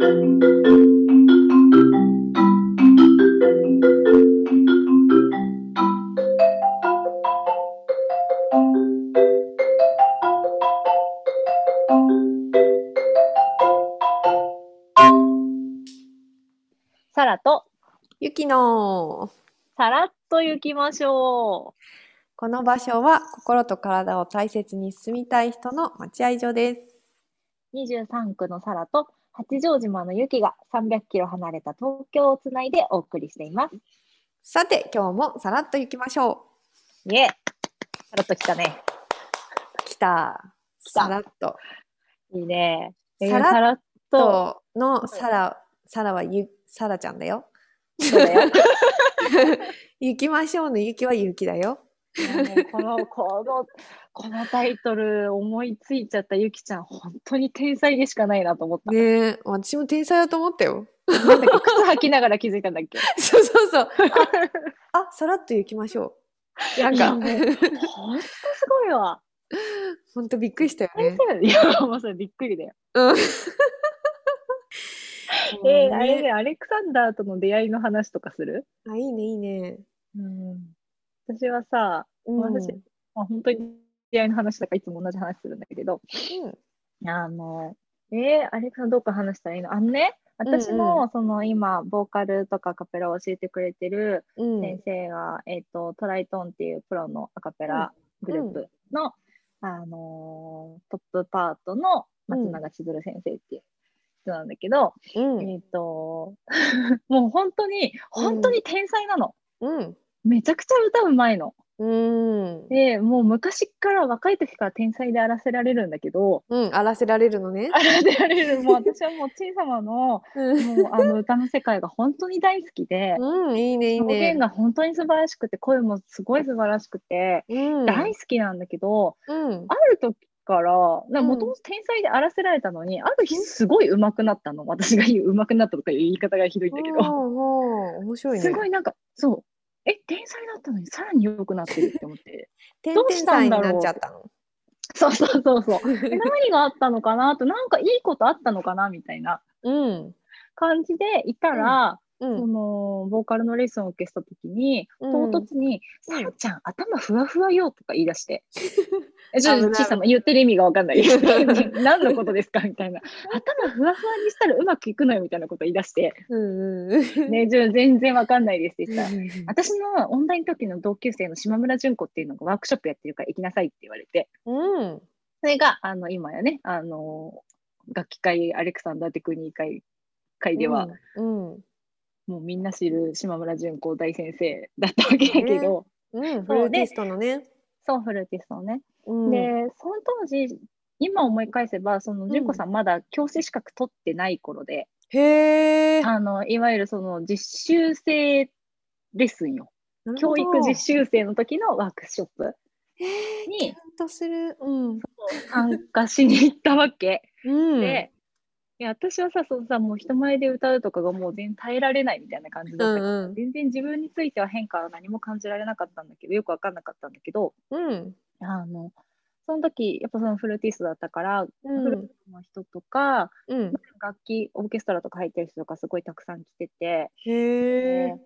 サラとゆきのさらっと行きましょこの場所は心と体を大切に進みたい人の待合所です。う。23区のサラと八丈島の雪が300キロ離れた東京をつないでお送りしています。さて今日もさらっと行きましょイエーさらっと来たね。う。来た。来たさらっと。いいね。えーさらっと。とのさら、さらはゆ、さらちゃんだよ。そうだよ。行きましょうのゆきはゆきだよ。この、この、このタイトル思いついちゃったゆきちゃん、本当に天才でしかないなと思った。ねえ、私も天才だと思ったよ。なんだっけ靴履きながら気づいたんだっけ？そうそうそう。あ、あさらっと行きましょう。なんか、いやもうほんとすごいわ。ほんとびっくりしたよ先ね。生、いや、もうそれびっくりだよ。うん。えー、あれね、アレクサンダーとの出会いの話とかする？あ、いいね、いいね。うん。私はさ、うん私、まあ、本当に出会いの話だからいつも同じ話するんだけど、うんあの、えー、アレクサンダーどっか話したらいいの？あのね、私うんも、その今、ボーカルとかアカペラを教えてくれてるうん。先生が、えっ、と、トライトンっていうプロのアカペラグループの、あのートップパートの松永千鶴先生っていう人なんだけど、うん。えっ、と、もう本当に、本当に天才なの。うん。めちゃくちゃ歌うまいの。うん。で、もう昔から若い時から天才であらせられるんだけど、うん。荒らせられるのねあ。らせられる、もう 私はもう小様の、うん。もうあの歌の世界が本当に大好きで、うん、いいね、いいね表現。が本当に素晴らしくて、声もすごい素晴らしくて、うん。大好きなんだけど、うん。ある時から、もうんともと天才であらせられたのに、ある日すごい上手くなったの。私が言う上手くなったとかいう言い方がひどいんだけど。おー面白いね。すごいなんか、そう。え、天才だったのにさらに良くなってるって思って。天どうした天才にんだろうなっちゃったの？そうそうそうそう。え何があったのかな？と、なんかいいことあったのかな？みたいなうん。感じでいたら、うそん。の、ボーカルのレッスンを受けしたときに、うん唐突に、うんさらちゃん、頭ふわふわよとか言い出して。えちょっと小さな言ってる意味がわかんない。何のことですか？みたいな。頭ふわふわにしたらうまくいくのよみたいなこと言い出して、うん。うん。ね、全然わかんないですって言ったら、うん私のオンライン時の同級生の島村純子っていうのがワークショップやってるから行きなさいって言われて、うん。それが、あの、今やね、あの、楽器会アレクサンダーテクニー会会では、うん。うん。もうみんな知る島村純子大先生だったわけだけど、うん。フルーティストのね。そう、フルーティストのね。うん。で、その当時、今思い返せば、その純子さんまだ教師資格取ってない頃で、へえ。あの、いわゆるその実習生レッスンよ。教育実習生の時のワークショップにちゃんとする。うん。参加しに行ったわけ。うん。で、いや私はさ、そのさ、もう人前で歌うとかがもう全然耐えられないみたいな感じだったから、うんうん全然自分については変化は何も感じられなかったんだけど、よくわかんなかったんだけど、うん。あの、その時、やっぱそのフルーティストだったから、うんフルーティストの人とか、うん。楽器、オーケストラとか入ってる人とかすごいたくさん来てて、へでえ。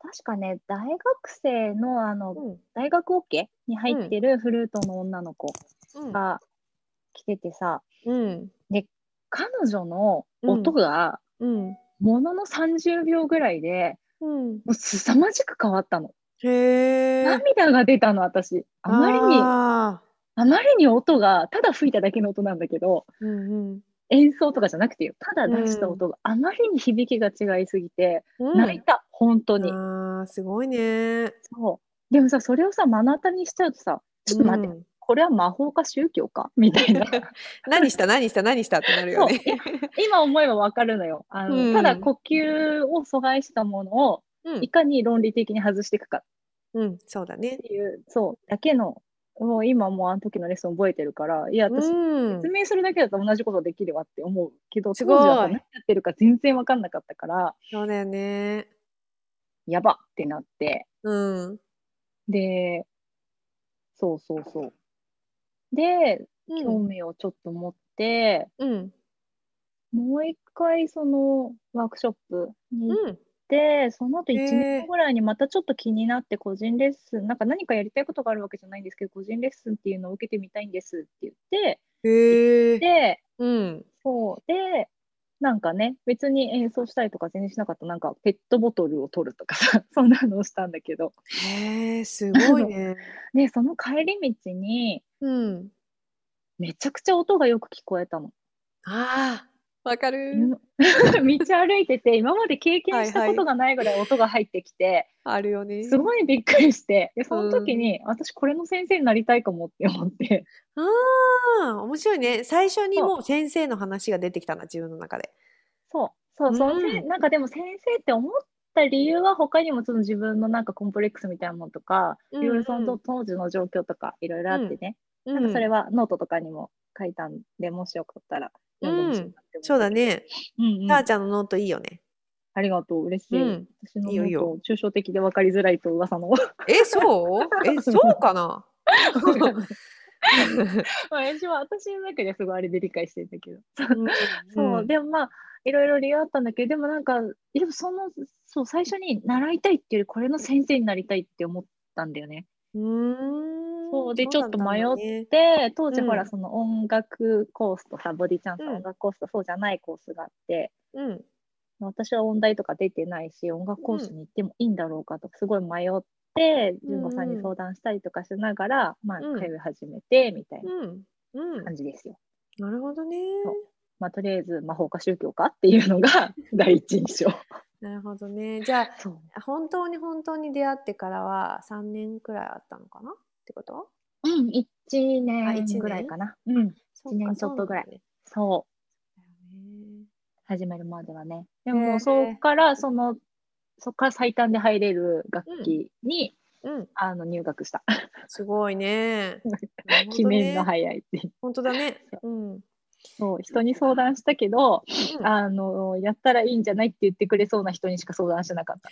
確かね、大学生の、あの、うん。大学オケに入ってるフルートの女の子うん。が来ててさ、うん。彼女の音が、うん。ものの30秒ぐらいで、うん。もう凄まじく変わったの。へえ。涙が出たの、私。あまりに、ああまりに音が、ただ吹いただけの音なんだけど、ーうん演奏とかじゃなくてよ、ただ出した音があまりに響きが違いすぎて、うん。泣いた、本当に。ああ、すごいね。そう。でもさ、それをさ、目の当たりにしちゃうとさ、ちょっと待って、うんこれは魔法か宗教か？みたいな。何した？何した？何した？ってなるよね。今思えばわかるのよ。あの、うんただ呼吸を阻害したものを、うんいかに論理的に外していくかうん、そうだねっ。ていう、そう、だけの、もう今もうあの時のレッスン覚えてるから、いや、私、うん説。明するだけだと同じことできるわって思うけど、すごい当時はさ何やってるか全然わかんなかったから、そうだよね。やばってなって、うん。で、そうそうそう。で、うん興味をちょっと持って、うん。もう一回そのワークショップに行っうん。て、その後1へ年え後ぐらいにまたちょっと気になって個人レッスン、なんか何かやりたいことがあるわけじゃないんですけど、個人レッスンっていうのを受けてみたいんですって言って、へえ。で、うん。そう。で、なんかね、別に演奏したりとか全然しなかった、なんかペットボトルを取るとかさ、そんなのをしたんだけど、へえ、すごいね。で、その帰り道に、うん。めちゃくちゃ音がよく聞こえたの。ああ、わかる。道歩いてて、今まで経験したことがないぐらい音が入ってきて、あるよね。すごいびっくりして、で、その時に、私これの先生になりたいかもって思って、ああ、面白いね。最初にもう先生の話が出てきたな、自分の中で。そう、そう、そのせうんなんかでも先生って思った理由は他にもその自分のなんかコンプレックスみたいなものとか、いろいろその当時の状況とかいろいろあってね、うなんかそれはノートとかにも書いたんで、もしよかったら読んでほしいなって思ったそうだ。ね。うんうんたーちゃんのノートいいよね。ありがとう、嬉しい。うん私のいいよいいよ note、抽象的で分かりづらいと噂の。え、そう？え、そうかな？まあ私は私の中ではすごいあれで理解してるんだけど。うんそう、んでもまあ、いろいろ理由あったんだけど、でもなんか、でもその、そう、最初に習いたいっていうより、これの先生になりたいって思ったんだよね。うーん。そうでちょっと迷っそうだったんだねで、当時うんほら、その音楽コースとさ、ボディチャンスうんの音楽コースとそうじゃないコースがあって、うん。私は音大とか出てないし、音楽コースに行ってもいいんだろうかと、すごい迷って、うん純子さんに相談したりとかしながら、まあ、うん通い始めて、みたいなうん。うん。感じですよ。なるほどね。まあ、とりあえず魔法か宗教かっていうのが 第一印象。なるほどね。じゃあ。本当に本当に出会ってからは3年くらいあったのかな？ってこと？うん、1あ一年年ぐらいかな。うん、そう一年ちょっとぐらいそう始めるまではね。でも、そっから、その、そっから最短で入れる楽器に、うん。あの入学した。すごいね。決めんの早いって。本当だね。うん。そう、人に相談したけど、うんあの、やったらいいんじゃないって言ってくれそうな人にしか相談してなかった。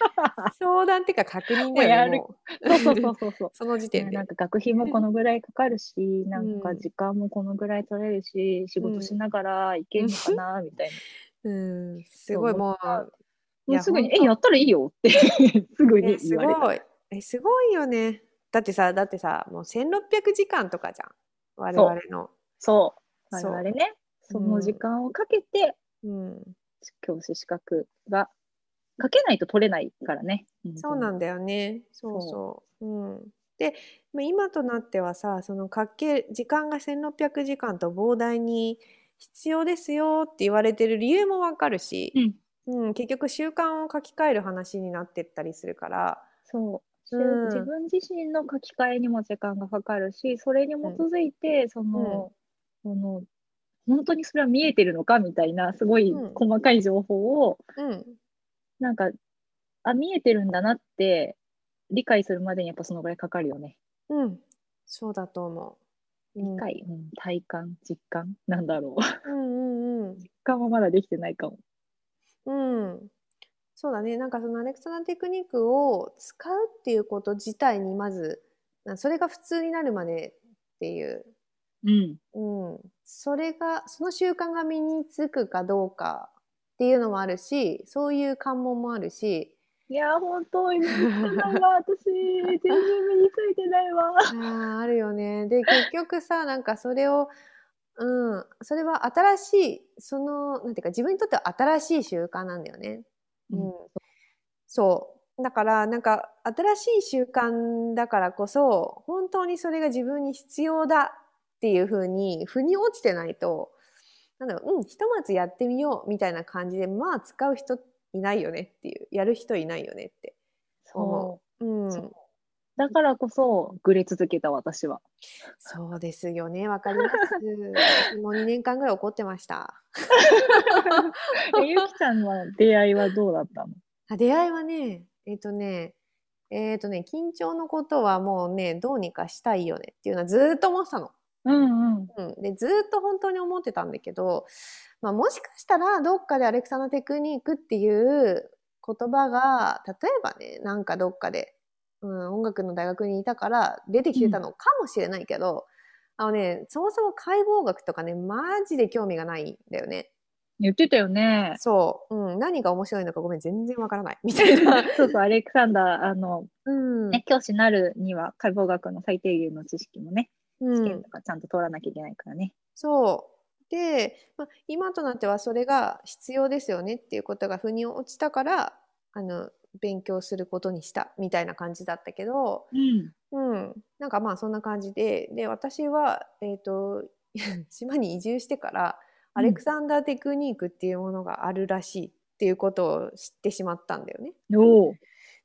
相談っていうか確認だよね。そうそうそうそうそう。その時点でなん。か学費もこのぐらいかかるし、なんかうん時間もこのぐらい取れるし、仕事しながらいけんのかな、みたいな。うん。すごいもう。もうすぐに、え、やったらいいよってすぐに言われた。ごい。え、すごいよね。だってさ、だってさ、もう1600時間とかじゃん。我々の。そう。我そう々ね、その時間をかけて、うん。教師資格が、かけないと取れないからね。だ。そうなんだよね。そうそう。うん。で、まあ今となってはさ、そのかけ、時間が1600時間と膨大に必要ですよって言われてる理由もわかるし、うん。うん、結局習慣を書き換える話になってったりするから、そう。しうん自分自身の書き換えにも時間がかかるし、それに基づいて、その、その、本当にそれは見えてるのかみたいな、すごいうん細かい情報を、うん、なんか、あ、見えてるんだなって理解するまでにやっぱそのぐらいかかるよね。うん、そうだと思う。うん理解、うん、体感、実感？なんだろう。うんうんうん。実感はまだできてないかも。うん。そうだね。なんかそのアレクサンダーテクニックを使うっていうこと自体にまず、なそれが普通になるまでっていう、うん。うん。それが、その習慣が身につくかどうかっていうのもあるし、そういう関門もあるし、いやー、本当に私。全然身についてないわ。あーあるよね。で、結局さ、なんかそれを、うん、それは新しい、その、なんていうか、自分にとっては新しい習慣なんだよね。うん、そう。だから、なんか、新しい習慣だからこそ、本当にそれが自分に必要だっていうふうに、腑に落ちてないと、なんだろう、うん、ひとまずやってみようみたいな感じで、まあ、使う人いないよねっていう、やる人いないよねって思そう。う。うん。そうだからこそ、ぐれ続けた私は。そうですよね。わかります。私も2年間ぐらい怒ってました。えゆきちゃんの出会いはどうだったの？あ出会いはね、えっ、とね、えっ、とね、緊張のことはもうね、どうにかしたいよねっていうのはずーっと思ってたの。うんうん。うん、でずーっと本当に思ってたんだけど、まあ、もしかしたらどっかでアレクサンダーテクニックっていう言葉が例えばねなんかどっかで、うん、音楽の大学にいたから出てきてたのかもしれないけど、あのね、そもそも解剖学とかね、マジで興味がないんだよね。言ってたよね。そう。うん。何が面白いのかごめん、全然わからない。みたいな。そうそう、アレクサンダー、あの、うん。ね、教師になるには解剖学の最低限の知識もね、うん試験とかちゃんと通らなきゃいけないからね。そう。で、まあ、今となってはそれが必要ですよねっていうことが腑に落ちたから、あの、勉強することにしたみたいな感じだったけど、うん。うん。なんかまあそんな感じで、で、私は、えっ、と、島に移住してから、アレクサンダーテクニックっていうものがあるらしいっていうことを知ってしまったんだよね。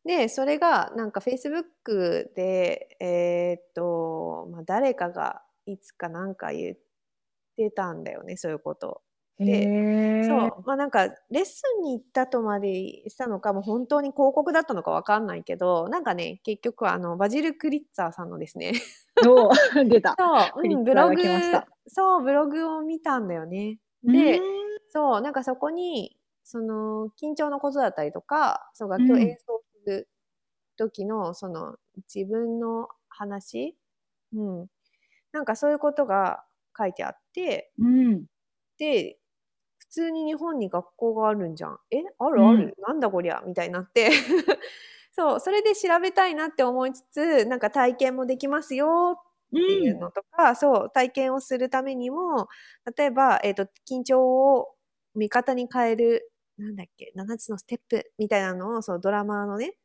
で、それがなんか Facebook で、えーっと、まあ、誰かがいつかなんか言ってたんだよね、そういうこと。へでえ。そう。まあなんかレッスンに行ったとまでしたのか、もう本当に広告だったのかわかんないけど、なんかね、結局あの、バジル・クリッツァーさんのですね、おー 出た。そう、うん、ブログそう、ブログを見たんだよね。うでん、そう、なんかそこに、その、緊張のことだったりとか、そう、楽器をうん演奏時の、その、自分の話？うん。なんかそういうことが書いてあって、うん。で、普通に日本に学校があるんじゃん。え？あるある、なんだこりゃ？みたいになって。そう、それで調べたいなって思いつつ、なんか体験もできますよっていうのとか、そう、体験をするためにも、例えば、えっ、と、緊張を味方に変える、なんだっけ、7つのステップみたいなのを、そのドラマーのね、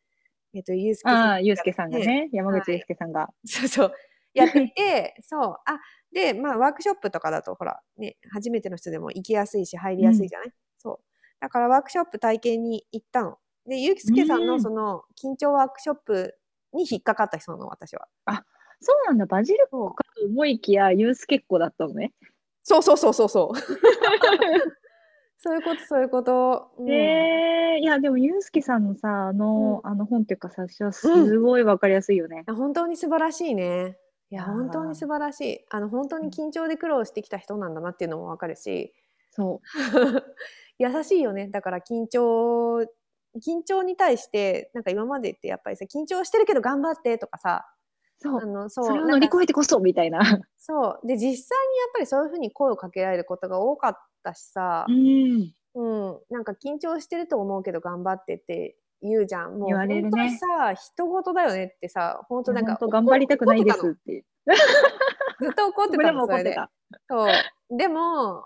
えっ、と、ゆうすけさんああ、ゆうすけさんがね、山口はいゆうすけさんが。そうそう。やっていて、そう。あ、で、まあ、ワークショップとかだと、ほら、ね、初めての人でも行きやすいし、入りやすいじゃない、そう。だから、ワークショップ体験に行ったの。で、ゆうすけさんのうんその、緊張ワークショップに引っかかった人なの、私は。そうなんだ、バジルそうかと思いきや、ゆうすけっ子だったのね。そうそうそうそうそう。そういうこと、そういうこと。うんええいや、でも、ゆうすけさんのさ、あの、あの本っていうか、冊子はすごいわかりやすいよね。いや本当に素晴らしいね。いや、本当に素晴らしい。あの、本当に緊張で苦労してきた人なんだなっていうのもわかるし、そ 優しいよね。だから緊張、緊張に対して、なんか今までってやっぱりさ、緊張してるけど頑張ってとかさ、う。そうあ。の、そう、それを乗り越えてこそ、みたいな。そう。で、実際にやっぱりそういうふうに声をかけられることが多かったしさう、ん。うん、なんか緊張してると思うけど頑張ってって言うじゃん。もう本当にさ、人事だよねってさ、本当なんか頑張りたくないです怒っって。ずっと怒ってたの、それで。そう。でも、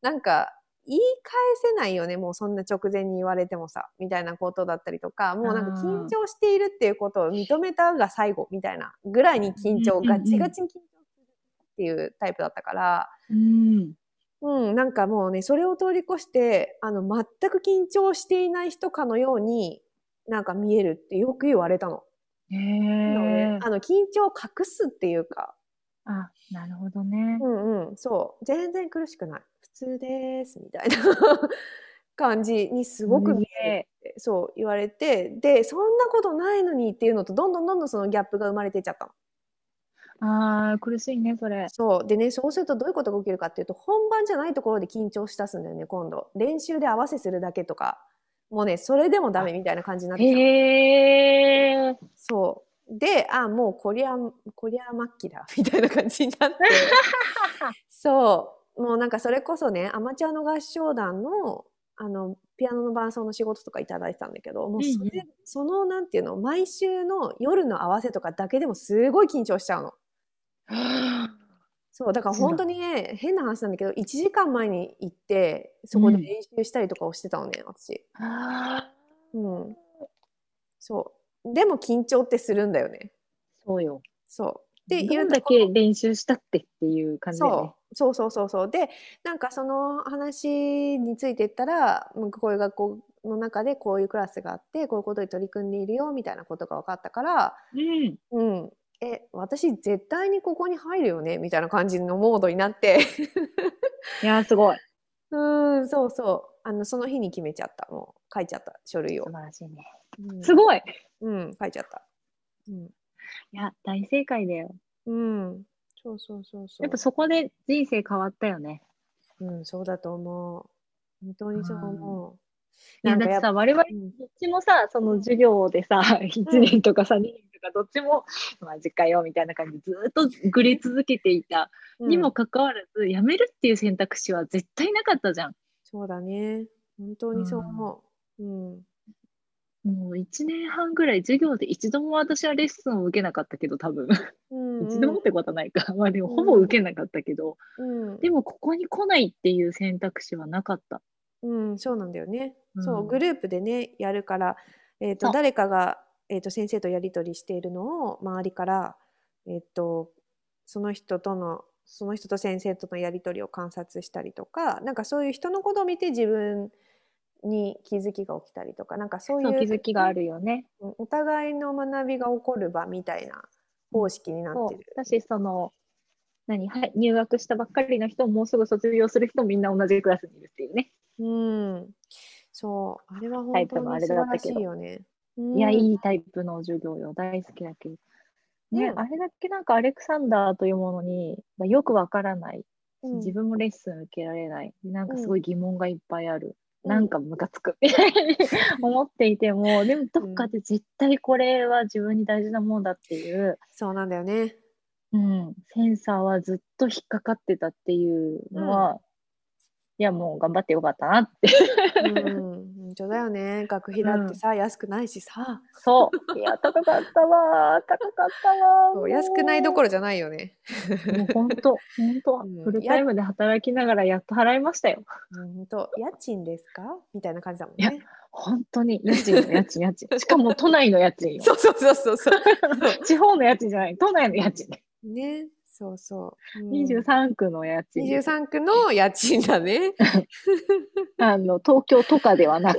なんか、言い返せないよね、もうそんな直前に言われてもさ、みたいなことだったりとか、もうなんか緊張しているっていうことを認めたが最後、みたいなぐらいに緊張、ガチガチに緊張するっていうタイプだったから、うん。うん、なんかもうね、それを通り越して、あの、全く緊張していない人かのように、なんか見えるってよく言われたの。へえ。あの、緊張を隠すっていうか、あ、なるほどね。うんうん、そう。全然苦しくない。普通です、みたいな 感じにすごく見えるそう言われて、で、そんなことないのにっていうのと、どんどんどんどんそのギャップが生まれていっちゃったの。ああ、苦しいね、それ。そう。でね、そうするとどういうことが起きるかっていうと、本番じゃないところで緊張しだすんだよね、今度。練習で合わせするだけとか、もうね、それでもダメみたいな感じになってきたのへえ。そう。で、あ、もうこりゃ、こりゃ末期だ、みたいな感じになって。そう。もうなんかそれこそね、アマチュアの合唱団の、あの、ピアノの伴奏の仕事とかいただいてたんだけど、もうそれ、うんうんその、なんていうの、毎週の夜の合わせとかだけでもすごい緊張しちゃうの。そう、だから本当にね、変な話なんだけど、1時間前に行って、そこで練習したりとかをしてたのね、私。あーうん。そう。でも緊張ってするんだよね。そうよ。そう。で、どんだけ練習したってっていう感じだよね。そうそうそうそうそう。で、なんかその話について言ったら、こういう学校の中でこういうクラスがあって、こういうことに取り組んでいるよみたいなことが分かったから、うん。うん。え、私絶対にここに入るよね？みたいな感じのモードになって。いやー、すごい。うん、そうそう。あの、その日に決めちゃった。もう書いちゃった、書類を素。晴らしいね。うんすごい。うん、書いちゃった。うん。いや、大正解だよ。うん。そうそうそうそう。やっぱそこで人生変わったよね。うん、そうだと思う。本当にそう思う。いや、だってさ、我々うんどっちもさ、その授業でさ、1年とかさ、2年とかどっちもマジかよみたいな感じでずっとぐり続けていた、にもかかわらず辞めるっていう選択肢は絶対なかったじゃん。そうだね。本当にそう思う。うん。もう1年半ぐらい授業で一度も私はレッスンを受けなかったけど多分うん、一度もってことはないかまあでもほぼ受けなかったけど、うん、でもここに来ないっていう選択肢はなかった。うん、そうなんだよね。うんそう、グループでね、やるから、えっ、と、誰かが、えっ、と、先生とやり取りしているのを、周りから、えっ、と、その人との、その人と先生とのやり取りを観察したりとか、なんかそういう人のことを見て自分に気づきが起きたりとか、なんかそういそうう、気づきがあるよね。うんお互いの学びが起こる場みたいな方式になってる。だしその何はい入学したばっかりの人ももうすぐ卒業する人もみんな同じクラスにいるっていうね。うん。そう、あれはタ本当に素晴らしいよね。いや、うん。いいタイプの授業よ。大好きだけど。ね、うん。あれだけなんかアレクサンダーというものに、まあよくわからない、うん自分もレッスン受けられない、なんかすごい疑問がいっぱいある、うん。なんかムカつく。みたいに 思っていても、でもどっかで絶対これは自分に大事なもんだっていう、そうなんだよね。うん、センサーはずっと引っかかってたっていうのは、いやもう頑張ってよかったなって。うん、本当だよね。学費だってさ、安くないしさ。そう。いや、高かったわ。高かったわ。そう安くないどころじゃないよね。もう本当、本当、うんフルタイムで働きながらやっと払いましたよ。本当、家賃ですか？みたいな感じだもんね。本当に、家賃の家賃、家賃。しかも都内の家賃よ。そうそうそうそうそう。地方の家賃じゃない、都内の家賃。ね、そうそう。うん23区の家賃。23区の家賃だね。あの、東京とかではなく。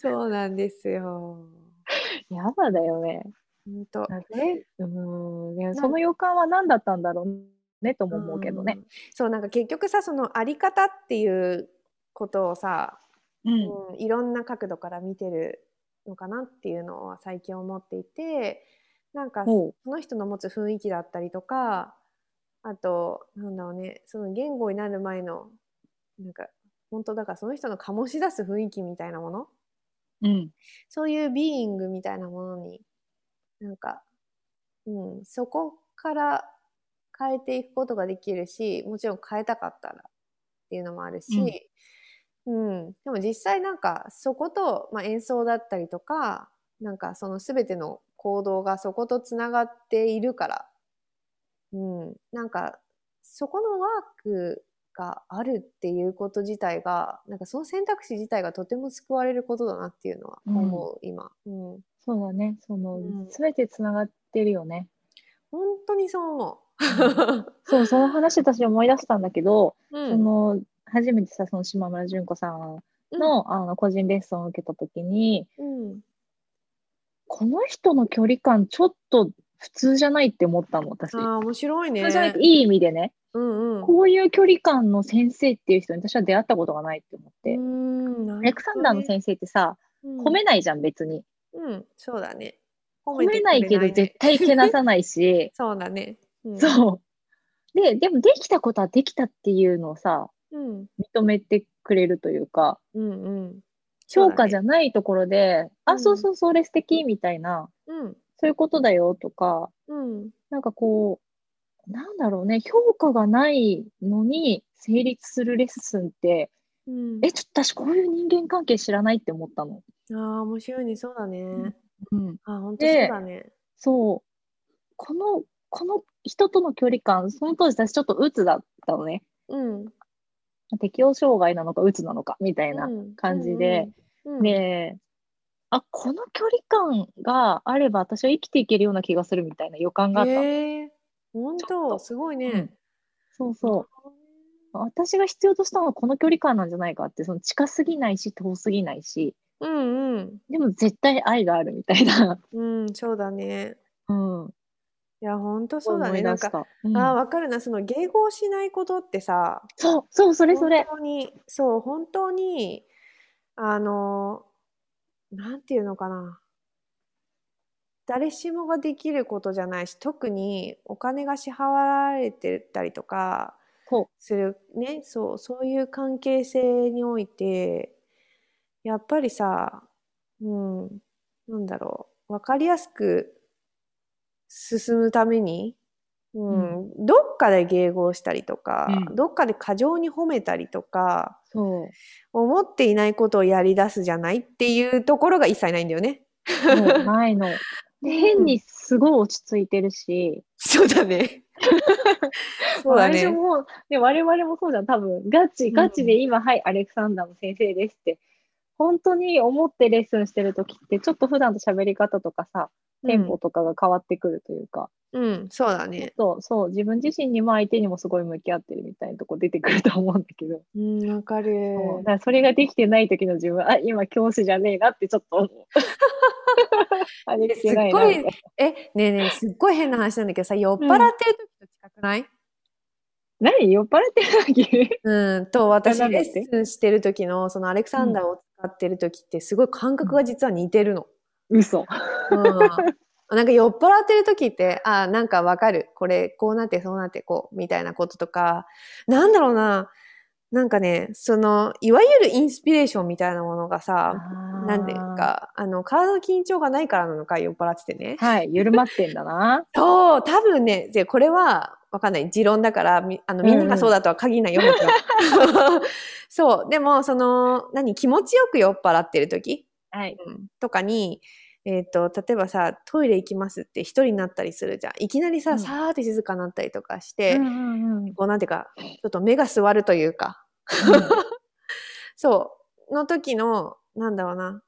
そうなんですよ。やばだよね。本当。ね、うーん、ねその予感は何だったんだろうねとも思うけどね。うん。そうなんか結局さそのあり方っていうことをさ、うん。うん、いろんな角度から見てるのかなっていうのは最近思っていてなんかその人の持つ雰囲気だったりとかあとなんだろうねその言語になる前のなんか本当だからその人の醸し出す雰囲気みたいなもの？うん。そういうビーイングみたいなものになんか、うん、そこから変えていくことができるしもちろん変えたかったらっていうのもあるし、うん。でも実際なんかそこと、まあ、演奏だったりとかなんかその全ての行動がそことつながっているから、うん、なんかそこのワークがあるっていうこと自体がなんかその選択肢自体がとても救われることだなっていうのは思う、今、うん、そうだね。そのうん、すべてつながってるよね。本当にそう思そう、その話私思い出したんだけど、う、うん。その、初めてさ、その島村純子さんの、あの、個人レッスンを受けたときに、うん、この人の距離感ちょっと普通じゃないって思ったの、私。ああ面白いね。普通じゃないっていい意味でね、うんうん。こういう距離感の先生っていう人に私は出会ったことがないって思って。うんアレクサンダーの先生ってさ、褒めないじゃん、別に。うん、うん、そうだね。褒めないけど絶対けなさないし、そうだね、うん、そう。で、でもできたことはできたっていうのをさ、うん。認めてくれるというか、うんうん。評価じゃゃないところで、うあ、んそうそう、それ素敵みたいな、うんそういうことだよとか、うん。なんかこう、なんだろうね、評価がないのに成立するレッスンって、うん。え、ちょっと私こういう人間関係知らないって思ったの。ああ面白いね。そうだね、うん。あ本当そうだね。そう。この、この人との距離感、その当時私ちょっと鬱だったのね。うん。適応障害なのか鬱なのかみたいなうん。感じで、うんうん。で、あ、この距離感があれば私は生きていけるような気がするみたいな予感があったえ本ちょっ当とすごいね、うんそうそう。私が必要としたのはこの距離感なんじゃないかって、その近すぎないし遠すぎないし、うんうんでも絶対愛があるみたいな。うんそうだねうん。いや本当そうだ思ねなんか。うんああ、わかるな。その迎合しないことってさ、そう、そう、それそれ。本当に、そう、本当に、あの、なんていうのかな。誰しもができることじゃないし、特にお金が支払われてたりとか。する、ね、そう、そういう関係性において、やっぱりさ、うん、なんだろう、わかりやすく進むために、うんどっかで迎合したりとか、うんどっかで過剰に褒めたりとかそう。思っていないことをやり出すじゃないっていうところが一切ないんだよね。ないの。で 変にすごい落ち着いてるし、そうだね。そうだね。私も、で我々もそうじゃん。多分、ガチ、ガチで今、はい、アレクサンダーの先生ですって、本当に思ってレッスンしてるときって、ちょっと普段と喋り方とかさ、テンポとかが変わってくるというか、うん、そうだね。そう、そう、自分自身にも相手にもすごい向き合ってるみたいなとこ出てくると思うんだけど、うん、わかる。そうだからそれができてない時の自分、あ、今教師じゃねえなってちょっと思う。あ、できてない。え、ねえねえ、すっごい変な話なんだけどさ、酔っ払ってる時と近くない、何酔っ払ってる時？うん、と私レッスンしてる時のそのアレクサンダーを使ってる時ってすごい感覚が実は似てるの。嘘。うん、なんか酔っ払ってる時って、あなんかわかる。これ、こうなって、そうなって、こう、みたいなこととか、なんだろうな。なんかね、その、いわゆるインスピレーションみたいなものがさ、なんていうか、あの、体の緊張がないからなのか、酔っ払っててね。はい、緩まってんだな。そう、多分ね、でこれは、わかんない。持論だから、みあのみんながそうだとは限らないよ、もちろんそう、でも、その、何、気持ちよく酔っ払ってる時？はい。うんとかに、えっ、と、例えばさ、トイレ行きますって一人になったりするじゃん。いきなりさ、うん。さーって静かになったりとかして、うんうんうん。こうなんていうか、ちょっと目が座るというか、そう、の時の、なんだろうな、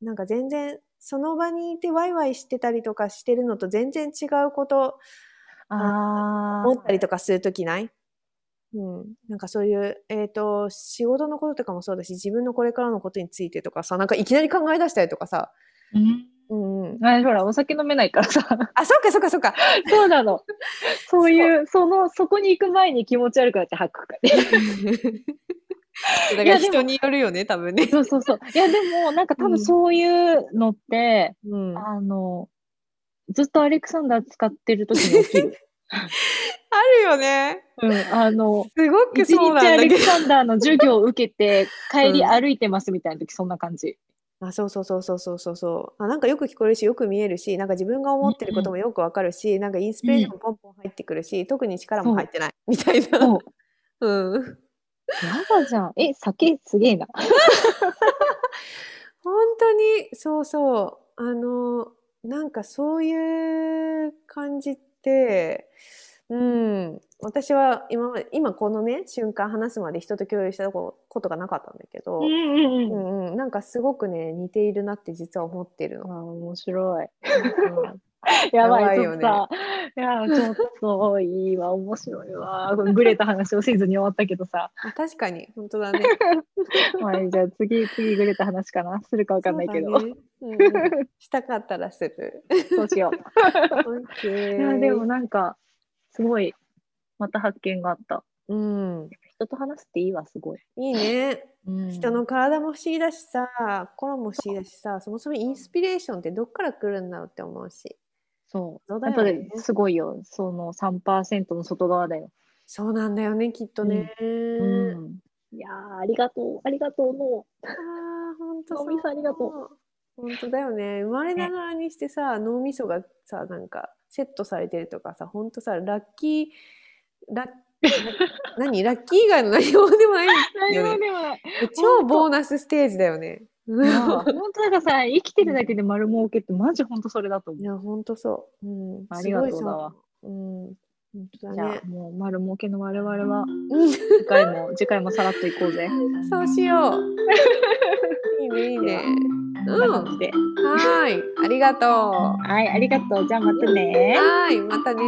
なんか全然、その場にいてワイワイしてたりとかしてるのと全然違うことあ思ったりとかするときない？うん。なんかそういう、えっ、と、仕事のこととかもそうだし、自分のこれからのことについてとかさ、なんかいきなり考え出したりとかさ、ー。うんうん。あほら、お酒飲めないからさ。あ、そっかそっかそっか。そうなの。そういう、その、そこに行く前に気持ち悪くなって吐くからね。だから人によるよね、多分ね。そうそうそう。いや、でも、なんか多分そういうのって、うん。ああの、ずっとアレクサンダー使ってる時に起きる。るよね。うん、あの、すごく一そうな日アレクんだけど。サンダーの授業を受けて、帰りうん歩いてますみたいな時、そんな感じ。あ、そうそうそうそうそうそうそう。あ、なんかよく聞こえるし、よく見えるし、なんか自分が思ってることもよくわかるし、なんかインスピレーションもポンポン入ってくるし、特に力も入ってない。みたいな。そう。うん。やだじゃん。え、酒すげえな。本当に、そうそう。あの、なんかそういう感じって、うん。私は今まで、今このね、瞬間話すまで人と共有したことがなかったんだけど、うんうんううん。んうん、なんかすごくね、似ているなって実は思ってるあの。面白い。うんやばい、よねいや、ちょっといいわ、面白いわ。グレた話をせずに終わったけどさ。あ確かに、本当だね。はい、じゃあ次、次グレた話かな。するかわかんないけど。そうだねうんうんしたかったらする。そうしよう。ーいや、でもなんか、すごい、また発見があった。うん、人と話すっていいわ、すごい。いいね。うん人の体も不思議だしさ、心も不思議だしさ、そもそもインスピレーションってどっから来るんだろうって思うし。そう。そうだやっぱよねりすごいよ。その3%の外側だよ。そうなんだよね、きっとね。うん。いやー、ありがとう、ありがとうの。ああ、本当脳みそありがとう。本当だよね。生まれながらにしてさ、脳みそがさ、なんかセットされてるとかさ、本当さ、ラッキー、ラッ 何？ラッキー以外の何もでもない何よね。もでもない。超ボーナスステージだよね。いや本当だからさ、生きてるだけで丸儲けってマジ本当それだと思。いうや、ほんとそう。うん、ありがとうだわう。うん、ほんとだじゃねあ。もう丸儲けの我々はうん次回も次回もさらっといこうぜ。そうしよう。いいね、いいね。こんな感じで。はーい。ありがとう。はい、ありがとう。じゃあまたね。はーい。またね。